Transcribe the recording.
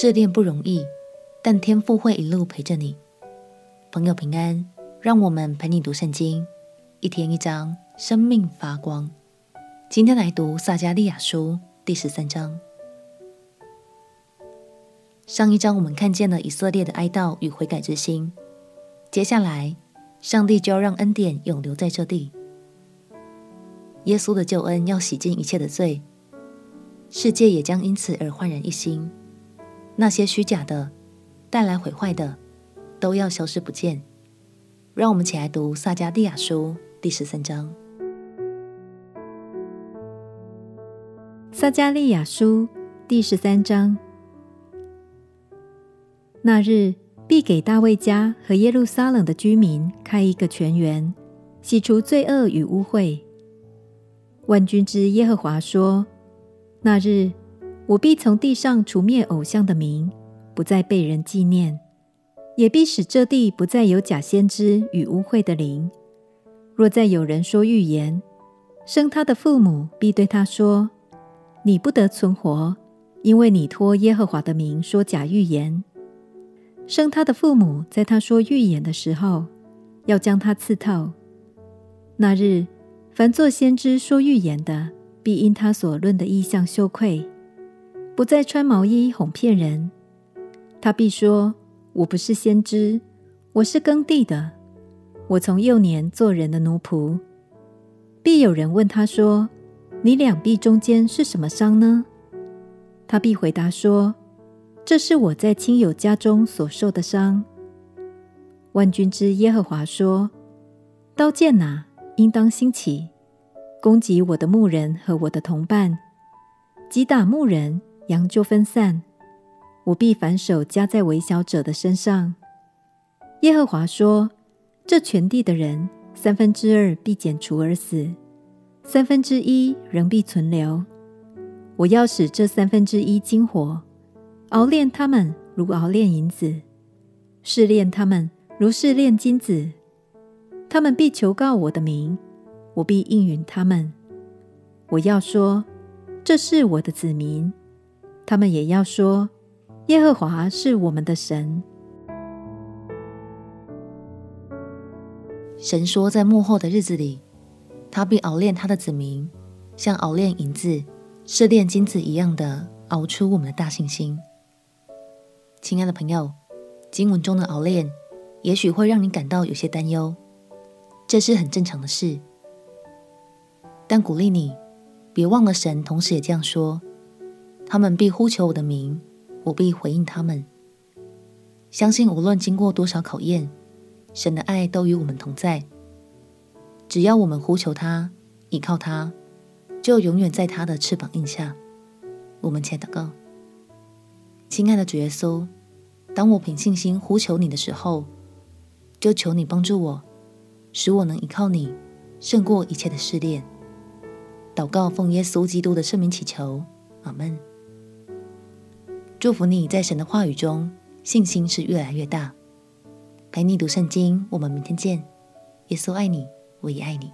试炼不容易，但天父会一路陪着你。朋友平安，让我们陪你读圣经，一天一章，生命发光。今天来读撒迦利亚书第十三章。上一章我们看见了以色列的哀悼与悔改之心，接下来上帝就要让恩典永留在这地。耶稣的救恩要洗净一切的罪，世界也将因此而焕然一新。那些虚假的、带来毁坏的，都要消失不见。让我们起来读撒迦利亚书第十三章。撒迦利亚书第十三章。那日必给大卫家和耶路撒冷的居民开一个泉源，洗除罪恶与污秽。万军之耶和华说：那日。我必从地上除灭偶像的名，不再被人纪念，也必使这地不再有假先知与污秽的灵。若再有人说预言，生他的父母必对他说：“你不得存活，因为你托耶和华的名说假预言。”生他的父母在他说预言的时候，要将他刺透。那日，凡作先知说预言的，必因他所论的异象羞愧。不再穿毛衣哄骗人，他必说：“我不是先知，我是耕地的。我从幼年做人的奴仆。”必有人问他说：“你两臂中间是什么伤呢？”他必回答说：“这是我在亲友家中所受的伤。”万军之耶和华说：“刀剑哪，应当兴起，攻击我的牧人和我的同伴，击打牧人。”羊就分散，我必反手加在微小者的身上。耶和华说：“这全地的人，三分之二必剪除而死，三分之一仍必存留。我要使这三分之一精火，熬炼他们如熬炼银子，试炼他们如试炼金子。他们必求告我的名，我必应允他们。我要说：这是我的子民。”他们也要说：“耶和华是我们的神。”神说，在幕后的日子里，他必熬炼他的子民，像熬炼银子、试炼金子一样的熬出我们的大信心。亲爱的朋友，经文中的熬炼，也许会让你感到有些担忧，这是很正常的事。但鼓励你，别忘了神，同时也这样说。他们必呼求我的名，我必回应他们。相信无论经过多少考验，神的爱都与我们同在。只要我们呼求他，倚靠他，就永远在他的翅膀荫下。我们且祷告：亲爱的主耶稣，当我凭信心呼求你的时候，就求你帮助我，使我能依靠你，胜过一切的试炼。祷告奉耶稣基督的圣名祈求，阿门。祝福你在神的话语中信心是越来越大。陪你读圣经，我们明天见。耶稣爱你，我也爱你。